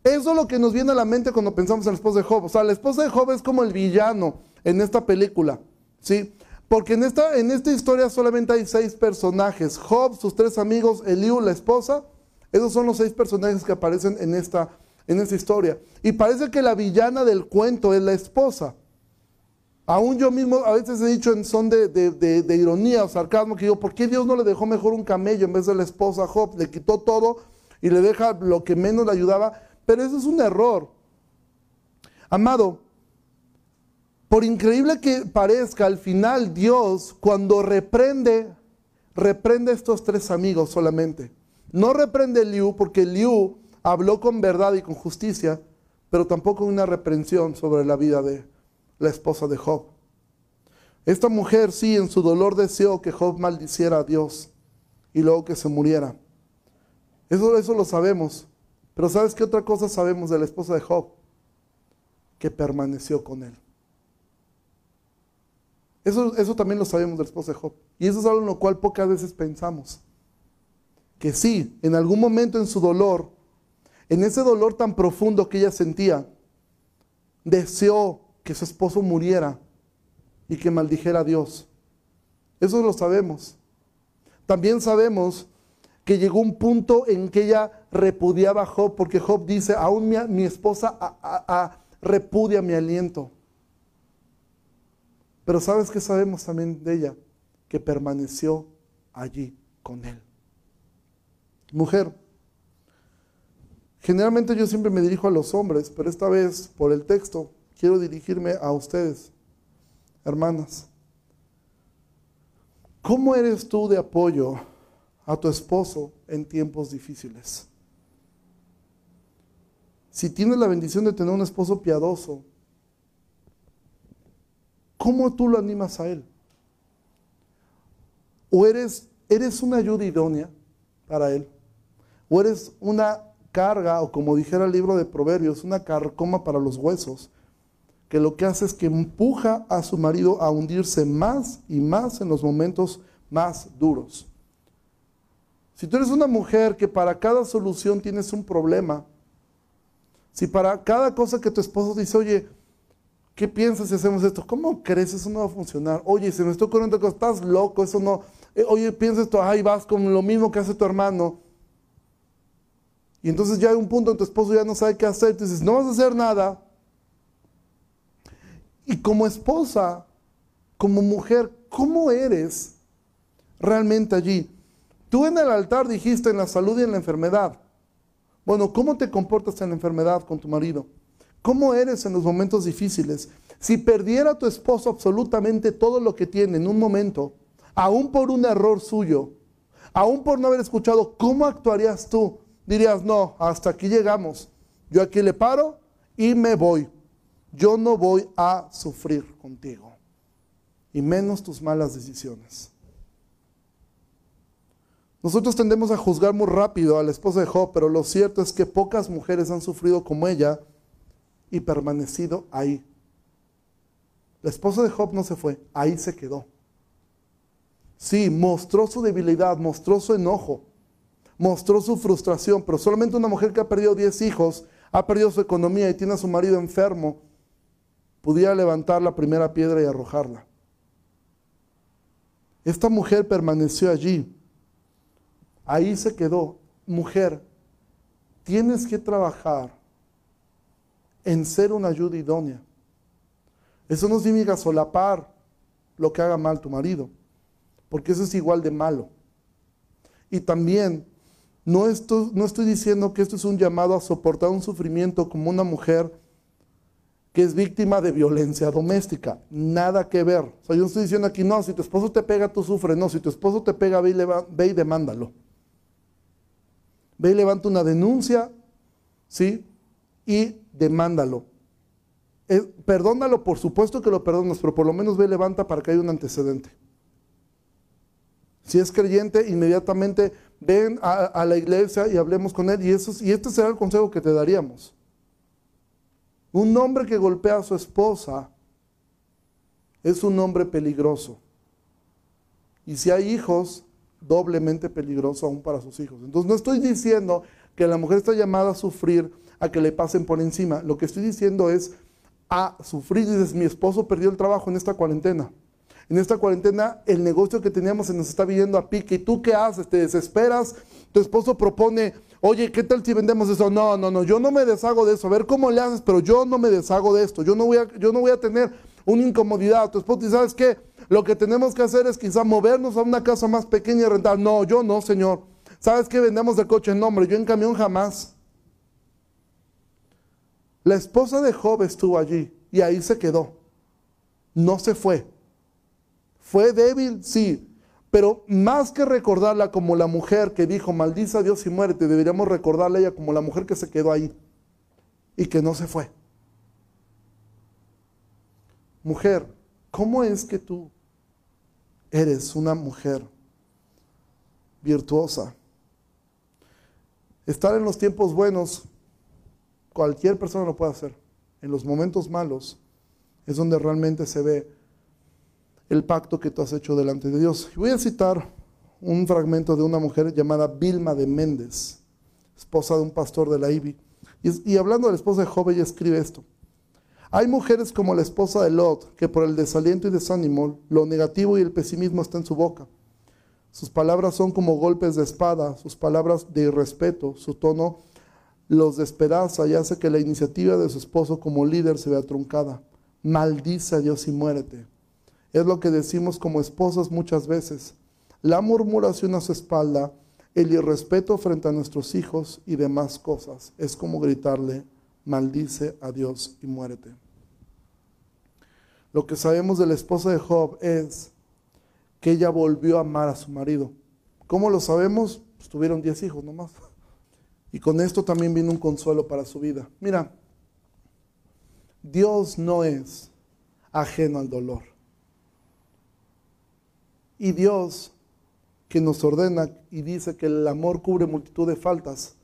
Eso es lo que nos viene a la mente cuando pensamos en la esposa de Job. O sea, la esposa de Job es como el villano en esta película, ¿sí? Porque en esta, en esta historia solamente hay seis personajes. Job, sus tres amigos, Eliú, la esposa. Esos son los seis personajes que aparecen en esta, en esta historia. Y parece que la villana del cuento es la esposa. Aún yo mismo a veces he dicho en son de, de, ironía o sarcasmo que digo, ¿por qué Dios no le dejó mejor un camello en vez de la esposa Job? Le quitó todo y le deja lo que menos le ayudaba. Pero eso es un error. Amado, por increíble que parezca, al final Dios cuando reprende, reprende a estos tres amigos solamente. No reprende Liu porque Liu habló con verdad y con justicia, pero tampoco una reprensión sobre la vida de la esposa de Job. Esta mujer sí en su dolor deseó que Job maldiciera a Dios y luego que se muriera. Eso, eso lo sabemos. Pero ¿sabes qué otra cosa sabemos de la esposa de Job? Que permaneció con él. Eso, también lo sabemos del esposo de Job. Y eso es algo en lo cual pocas veces pensamos. Que sí, en algún momento en su dolor, en ese dolor tan profundo que ella sentía, deseó que su esposo muriera y que maldijera a Dios. Eso lo sabemos. También sabemos que llegó un punto en que ella repudiaba a Job, porque Job dice, aún mi, esposa repudia mi aliento. Pero ¿sabes qué sabemos también de ella? Que permaneció allí con él. Mujer, generalmente yo siempre me dirijo a los hombres, pero esta vez por el texto quiero dirigirme a ustedes, hermanas. ¿Cómo eres tú de apoyo a tu esposo en tiempos difíciles? Si tienes la bendición de tener un esposo piadoso, ¿Cómo tú lo animas a Él? ¿O eres, eres una ayuda idónea para Él? ¿O eres una carga, o como dijera el libro de Proverbios, una carcoma para los huesos, que lo que hace es que empuja a su marido a hundirse más y más en los momentos más duros? Si tú eres una mujer que para cada solución tienes un problema, si para cada cosa que tu esposo dice, oye, ¿Qué piensas si hacemos esto? ¿Cómo crees? Eso no va a funcionar. Oye, se me está ocurriendo que estás loco, eso no. Eh, oye, piensa esto, ay, vas con lo mismo que hace tu hermano. Y entonces ya hay un punto en tu esposo ya no sabe qué hacer. Tú dices, no vas a hacer nada. Y como esposa, como mujer, ¿cómo eres realmente allí? Tú en el altar dijiste en la salud y en la enfermedad. Bueno, ¿cómo te comportas en la enfermedad con tu marido? ¿Cómo eres en los momentos difíciles? Si perdiera tu esposo absolutamente todo lo que tiene en un momento, aún por un error suyo, aún por no haber escuchado, ¿cómo actuarías tú? Dirías, no, hasta aquí llegamos. Yo aquí le paro y me voy. Yo no voy a sufrir contigo. Y menos tus malas decisiones. Nosotros tendemos a juzgar muy rápido a la esposa de Job, pero lo cierto es que pocas mujeres han sufrido como ella y permanecido ahí. La esposa de Job no se fue, ahí se quedó. Sí, mostró su debilidad, mostró su enojo, mostró su frustración, pero solamente una mujer que ha perdido 10 hijos, ha perdido su economía y tiene a su marido enfermo, pudiera levantar la primera piedra y arrojarla. Esta mujer permaneció allí Ahí se quedó. Mujer, tienes que trabajar en ser una ayuda idónea. Eso no significa solapar lo que haga mal tu marido, porque eso es igual de malo. Y también no estoy, no estoy diciendo que esto es un llamado a soportar un sufrimiento como una mujer que es víctima de violencia doméstica. Nada que ver. O sea, yo no estoy diciendo aquí, no, si tu esposo te pega, tú sufres. No, si tu esposo te pega, ve y, ve y demándalo ve y levanta una denuncia, ¿sí? Y demándalo. Eh, perdónalo, por supuesto que lo perdonas, pero por lo menos ve y levanta para que haya un antecedente. Si es creyente, inmediatamente ven a, la iglesia y hablemos con él. Y, eso, y este será el consejo que te daríamos. Un hombre que golpea a su esposa es un hombre peligroso. Y si hay hijos, doblemente peligroso aún para sus hijos. Entonces no estoy diciendo que la mujer está llamada a sufrir, a que le pasen por encima. Lo que estoy diciendo es a sufrir. Dices, mi esposo perdió el trabajo en esta cuarentena. En esta cuarentena el negocio que teníamos se nos está viendo a pique. ¿Y tú qué haces? ¿Te desesperas? Tu esposo propone, oye, ¿qué tal si vendemos eso? No, no, no, yo no me deshago de eso. A ver cómo le haces, pero yo no me deshago de esto. Yo no voy a, yo no voy a tener una incomodidad. Tu esposo, ¿sabes qué? Lo que tenemos que hacer es quizá movernos a una casa más pequeña y rentar. No, yo no, Señor. ¿Sabes qué? Vendemos de coche en nombre, yo en camión jamás. La esposa de Job estuvo allí y ahí se quedó. No se fue. Fue débil, sí, pero más que recordarla como la mujer que dijo, maldice a Dios y muérete, deberíamos recordarla a ella como la mujer que se quedó ahí y que no se fue. Mujer, ¿cómo es que tú eres una mujer virtuosa? Estar en los tiempos buenos, cualquier persona lo puede hacer. En los momentos malos es donde realmente se ve el pacto que tú has hecho delante de Dios. voy a citar un fragmento de una mujer llamada Vilma de Méndez, esposa de un pastor de la IBI. Y, y hablando de la esposa de Job, ella escribe esto. Hay mujeres como la esposa de Lot, que por el desaliento y desánimo, lo negativo y el pesimismo está en su boca. Sus palabras son como golpes de espada, sus palabras de irrespeto, su tono los despedaza y hace que la iniciativa de su esposo como líder se vea truncada. Maldice a Dios y muérete. Es lo que decimos como esposas muchas veces. La murmuración a su espalda, el irrespeto frente a nuestros hijos y demás cosas. Es como gritarle, maldice a Dios y muérete. Lo que sabemos de la esposa de Job es que ella volvió a amar a su marido. ¿Cómo lo sabemos? Pues tuvieron 10 hijos nomás. Y con esto también vino un consuelo para su vida. Mira, Dios no es ajeno al dolor. Y Dios que nos ordena y dice que el amor cubre multitud de faltas,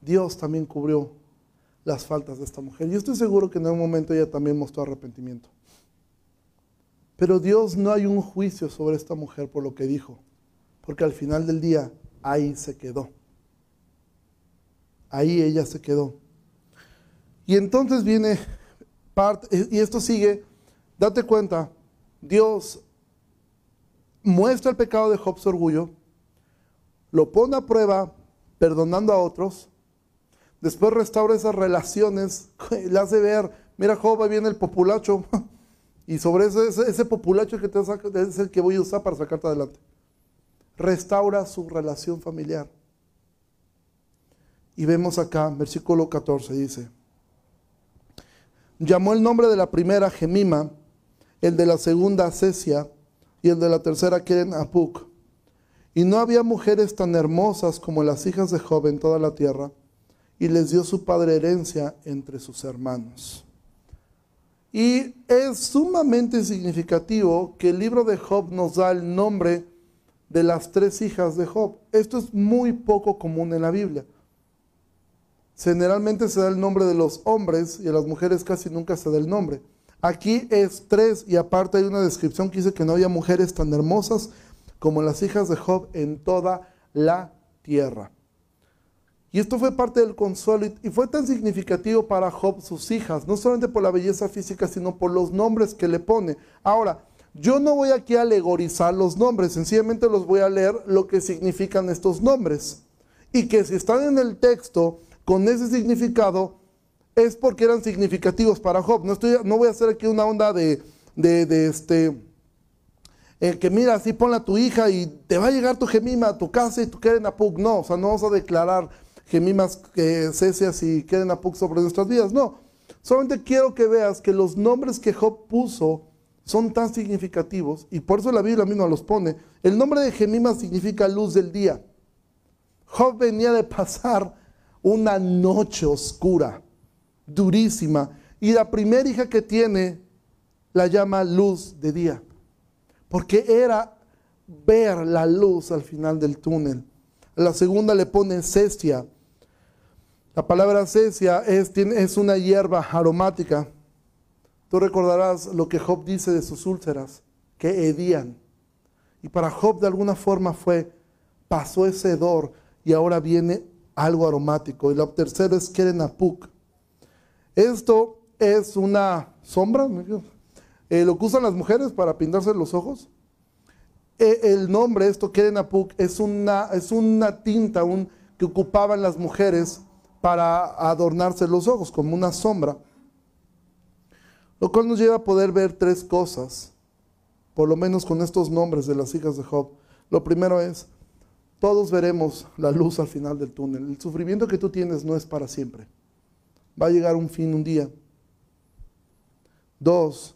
Dios también cubrió las faltas de esta mujer. Y estoy seguro que en algún momento ella también mostró arrepentimiento. Pero Dios no hay un juicio sobre esta mujer por lo que dijo, porque al final del día ahí se quedó. Ahí ella se quedó. Y entonces viene parte, y esto sigue, date cuenta, Dios muestra el pecado de Job su orgullo, lo pone a prueba perdonando a otros, Después restaura esas relaciones, le hace ver, mira Job, ahí viene el populacho. Y sobre ese, ese, populacho que te saca, es el que voy a usar para sacarte adelante. restaura su relación familiar. Y vemos acá, versículo 14, dice, llamó el nombre de la primera Gemima, el de la segunda Cesia y el de la tercera Keren Apuk. Y no había mujeres tan hermosas como las hijas de Job en toda la tierra, y les dio su padre herencia entre sus hermanos. Y es sumamente significativo que el libro de Job nos da el nombre de las tres hijas de Job. Esto es muy poco común en la Biblia. Generalmente se da el nombre de los hombres y a las mujeres casi nunca se da el nombre. Aquí es tres y aparte hay una descripción que dice que no había mujeres tan hermosas como las hijas de Job en toda la tierra. Y esto fue parte del consuelo y fue tan significativo para Job sus hijas, no solamente por la belleza física, sino por los nombres que le pone. Ahora, yo no voy aquí a alegorizar los nombres, sencillamente los voy a leer lo que significan estos nombres. Y que si están en el texto con ese significado, es porque eran significativos para Job. No, estoy, no voy a hacer aquí una onda de, de, este, eh, que mira, así ponla a tu hija y te va a llegar tu gemima a tu casa y en Apug. No, o sea, no vamos a declarar gemimas, que cesias y queden Apug sobre nuestras vidas. No, solamente quiero que veas que los nombres que Job puso son tan significativos y por eso la Biblia misma los pone. El nombre de Gemima significa luz del día. Job venía de pasar una noche oscura, durísima, y la primera hija que tiene la llama luz de día, porque era ver la luz al final del túnel. La segunda le pone cestia. La palabra cesia es, es una hierba aromática Tú recordarás lo que Job dice de sus úlceras, que hedían. Y para Job de alguna forma fue, pasó ese hedor y ahora viene algo aromático. Y lo tercero es Kerenapuk. Esto es una sombra, eh, lo que usan las mujeres para pintarse los ojos. Eh, el nombre, esto Kerenapuk, es una, es una tinta un, que ocupaban las mujeres para adornarse los ojos, como una sombra. Lo cual nos lleva a poder ver tres cosas, por lo menos con estos nombres de las hijas de Job. Lo primero es, todos veremos la luz al final del túnel. El sufrimiento que tú tienes no es para siempre. Va a llegar un fin un día. Dos,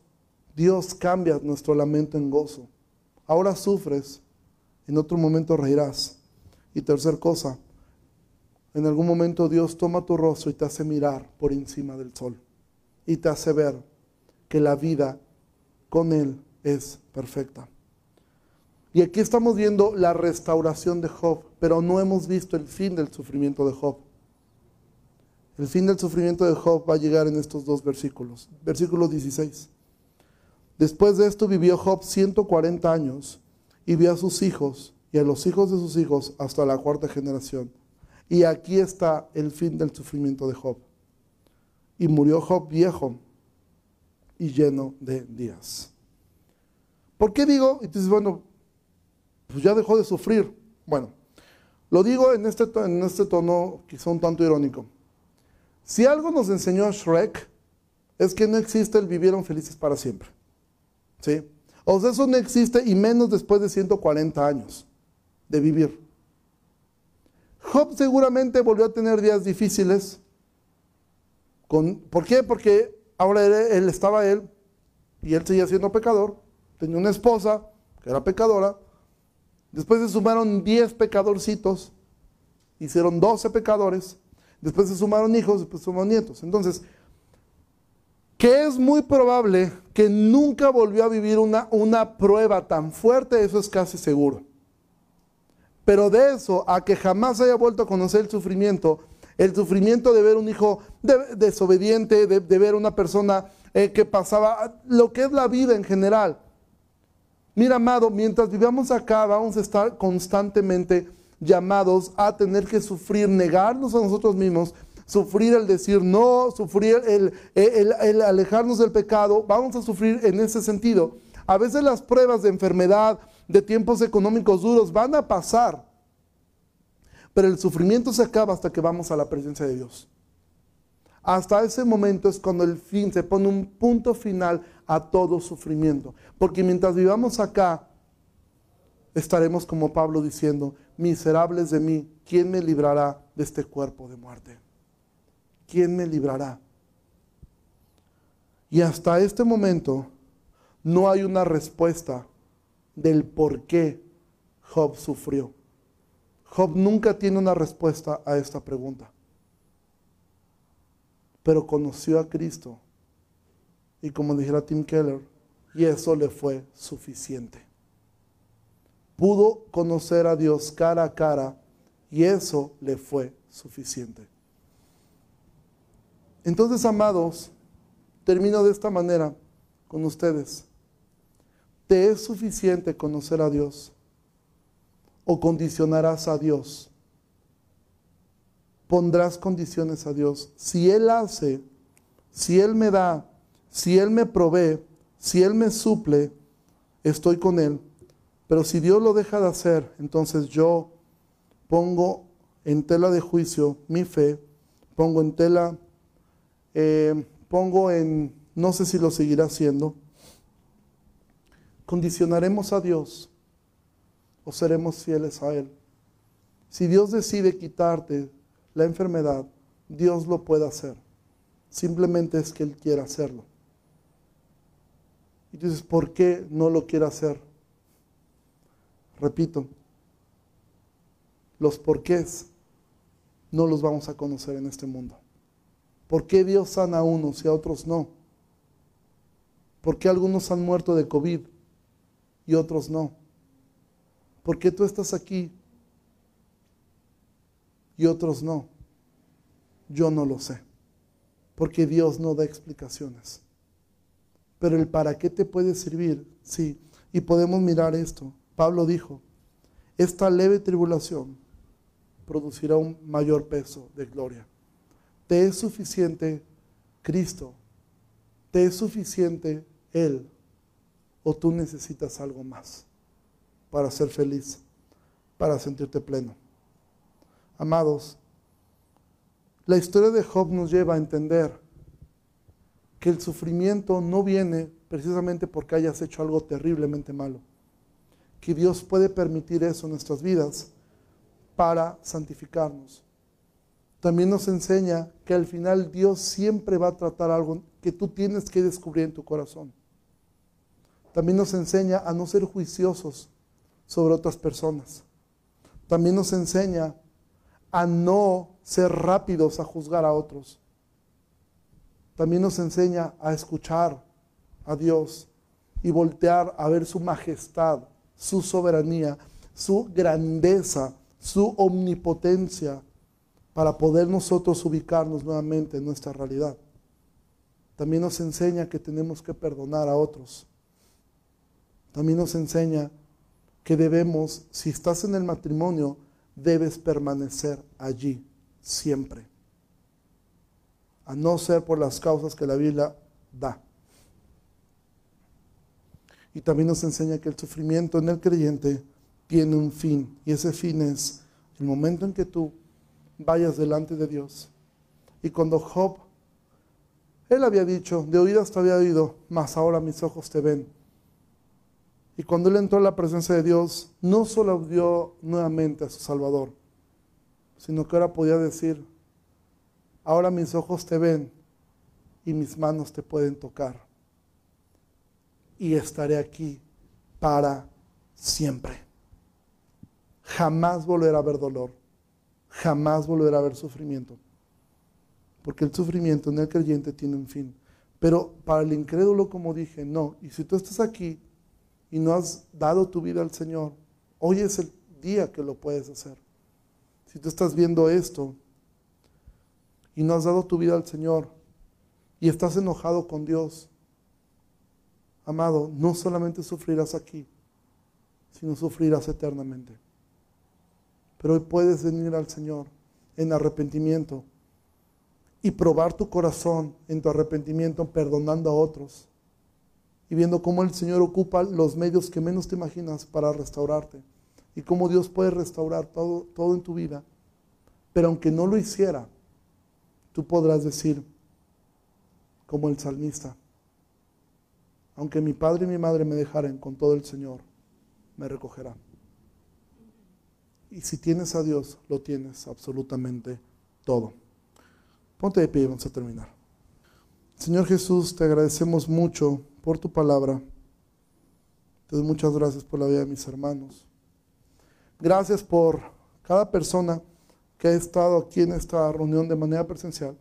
Dios cambia nuestro lamento en gozo. Ahora sufres, en otro momento reirás. Y tercer cosa, en algún momento Dios toma tu rostro y te hace mirar por encima del sol. Y te hace ver que la vida con Él es perfecta. Y aquí estamos viendo la restauración de Job, pero no hemos visto el fin del sufrimiento de Job. El fin del sufrimiento de Job va a llegar en estos dos versículos. Versículo 16. Después de esto vivió Job 140 años y vio a sus hijos y a los hijos de sus hijos hasta la cuarta generación. Y aquí está el fin del sufrimiento de Job. Y murió Job viejo y lleno de días. ¿Por qué digo? Y dices, bueno, pues ya dejó de sufrir. Bueno, lo digo en este, en este tono quizá un tanto irónico. Si algo nos enseñó Shrek, es que no existe el vivieron felices para siempre. ¿Sí? O sea, eso no existe y menos después de 140 años de vivir. Job seguramente volvió a tener días difíciles. ¿Por qué? Porque Ahora él, estaba él y él seguía siendo pecador. Tenía una esposa que era pecadora. Después se sumaron 10 pecadorcitos. Hicieron 12 pecadores. Después se sumaron hijos, después se sumaron nietos. Entonces, que es muy probable que nunca volvió a vivir una, una prueba tan fuerte, eso es casi seguro. Pero de eso a que jamás haya vuelto a conocer el sufrimiento, el sufrimiento de ver un hijo desobediente, de, ver una persona eh, que pasaba, lo que es la vida en general. Mira, amado, mientras vivamos acá, vamos a estar constantemente llamados a tener que sufrir, negarnos a nosotros mismos, sufrir el decir no, sufrir el, alejarnos del pecado, vamos a sufrir en ese sentido. A veces las pruebas de enfermedad, de tiempos económicos duros van a pasar. Pero el sufrimiento se acaba hasta que vamos a la presencia de Dios. Hasta ese momento es cuando el fin se pone un punto final a todo sufrimiento. Porque mientras vivamos acá, estaremos como Pablo diciendo, miserables de mí, ¿quién me librará de este cuerpo de muerte? ¿Quién me librará? Y hasta este momento no hay una respuesta del por qué Job sufrió. Job nunca tiene una respuesta a esta pregunta. Pero conoció a Cristo. Y como dijera Tim Keller, y eso le fue suficiente. Pudo conocer a Dios cara a cara y eso le fue suficiente. Entonces, amados, termino de esta manera con ustedes. ¿Te es suficiente conocer a Dios? ¿O condicionarás a Dios? Pondrás condiciones a Dios. Si Él hace, si Él me da, si Él me provee, si Él me suple, estoy con Él. Pero si Dios lo deja de hacer, entonces yo pongo en tela de juicio mi fe, pongo en tela, eh, pongo en, no sé si lo seguirá haciendo, condicionaremos a Dios o seremos fieles a Él. Si Dios decide quitarte la enfermedad, Dios lo puede hacer. Simplemente es que Él quiera hacerlo. Y dices, ¿por qué no lo quiere hacer? Repito, los porqués no los vamos a conocer en este mundo. ¿Por qué Dios sana a unos y a otros no? ¿Por qué algunos han muerto de COVID y otros no? ¿Por qué tú estás aquí y otros no? Yo no lo sé. Porque Dios no da explicaciones. Pero el para qué te puede servir, sí. Y podemos mirar esto. Pablo dijo, esta leve tribulación producirá un mayor peso de gloria. ¿Te es suficiente Cristo? ¿Te es suficiente Él? ¿O tú necesitas algo más para ser feliz, para sentirte pleno? Amados, la historia de Job nos lleva a entender que el sufrimiento no viene precisamente porque hayas hecho algo terriblemente malo. Que Dios puede permitir eso en nuestras vidas para santificarnos. También nos enseña que al final Dios siempre va a tratar algo que tú tienes que descubrir en tu corazón. También nos enseña a no ser juiciosos sobre otras personas. También nos enseña a no ser rápidos a juzgar a otros también nos enseña a escuchar a Dios y voltear a ver su majestad, su soberanía, su grandeza, su omnipotencia, para poder nosotros ubicarnos nuevamente en nuestra realidad. También nos enseña que tenemos que perdonar a otros. También nos enseña que debemos, si estás en el matrimonio, debes permanecer allí siempre a no ser por las causas que la Biblia da. Y también nos enseña que el sufrimiento en el creyente tiene un fin, y ese fin es el momento en que tú vayas delante de Dios. Y cuando Job, él había dicho, de oídas te había oído, mas ahora mis ojos te ven. Y cuando él entró en la presencia de Dios, no solo vio nuevamente a su Salvador, sino que ahora podía decir, Ahora mis ojos te ven y mis manos te pueden tocar. Y estaré aquí para siempre. Jamás volverá a haber dolor. Jamás volverá a haber sufrimiento. Porque el sufrimiento en el creyente tiene un fin. Pero para el incrédulo, como dije, no. Y si tú estás aquí y no has dado tu vida al Señor, hoy es el día que lo puedes hacer. Si tú estás viendo esto y no has dado tu vida al Señor y estás enojado con Dios, amado, no solamente sufrirás aquí, sino sufrirás eternamente. Pero hoy puedes venir al Señor en arrepentimiento y probar tu corazón en tu arrepentimiento perdonando a otros y viendo cómo el Señor ocupa los medios que menos te imaginas para restaurarte y cómo Dios puede restaurar todo, todo en tu vida. Pero aunque no lo hiciera, tú podrás decir, como el salmista, aunque mi padre y mi madre me dejaren con todo el Señor, me recogerá. Y si tienes a Dios, lo tienes absolutamente todo. Ponte de pie y vamos a terminar. Señor Jesús, te agradecemos mucho por tu palabra. Te doy muchas gracias por la vida de mis hermanos. Gracias por cada persona que ha estado aquí en esta reunión de manera presencial.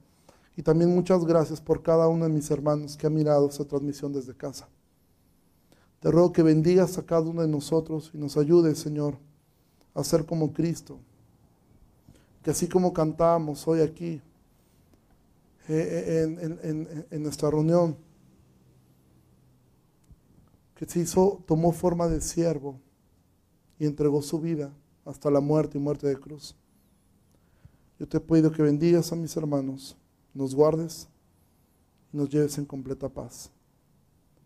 Y también muchas gracias por cada uno de mis hermanos que ha mirado esta transmisión desde casa. Te ruego que bendigas a cada uno de nosotros y nos ayudes, Señor, a ser como Cristo. Que así como cantamos hoy aquí eh, eh, en, nuestra reunión, que se hizo, tomó forma de siervo y entregó su vida hasta la muerte y muerte de cruz. Yo te pido que bendigas a mis hermanos, nos guardes y nos lleves en completa paz.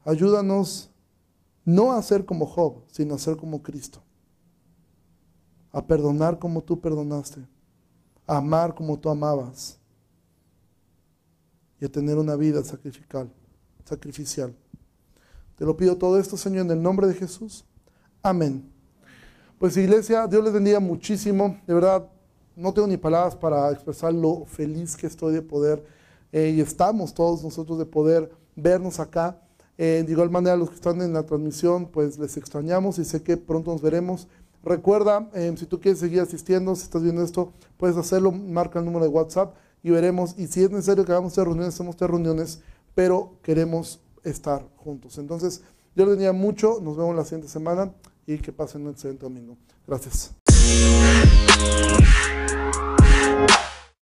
Ayúdanos no a ser como Job, sino a ser como Cristo. A perdonar como tú perdonaste. A amar como tú amabas. Y a tener una vida sacrificial. sacrificial. Te lo pido todo esto, Señor, en el nombre de Jesús. Amén. Pues iglesia, Dios les bendiga muchísimo. De verdad, no tengo ni palabras para expresar lo feliz que estoy de poder, eh, y estamos todos nosotros de poder vernos acá. Eh, de igual manera, los que están en la transmisión, pues les extrañamos y sé que pronto nos veremos. Recuerda, eh, si tú quieres seguir asistiendo, si estás viendo esto, puedes hacerlo, marca el número de WhatsApp y veremos. Y si es necesario que hagamos tres reuniones, hacemos tres reuniones, pero queremos estar juntos. Entonces, yo les bendiga mucho, nos vemos la siguiente semana y que pasen un excelente domingo. Gracias. Música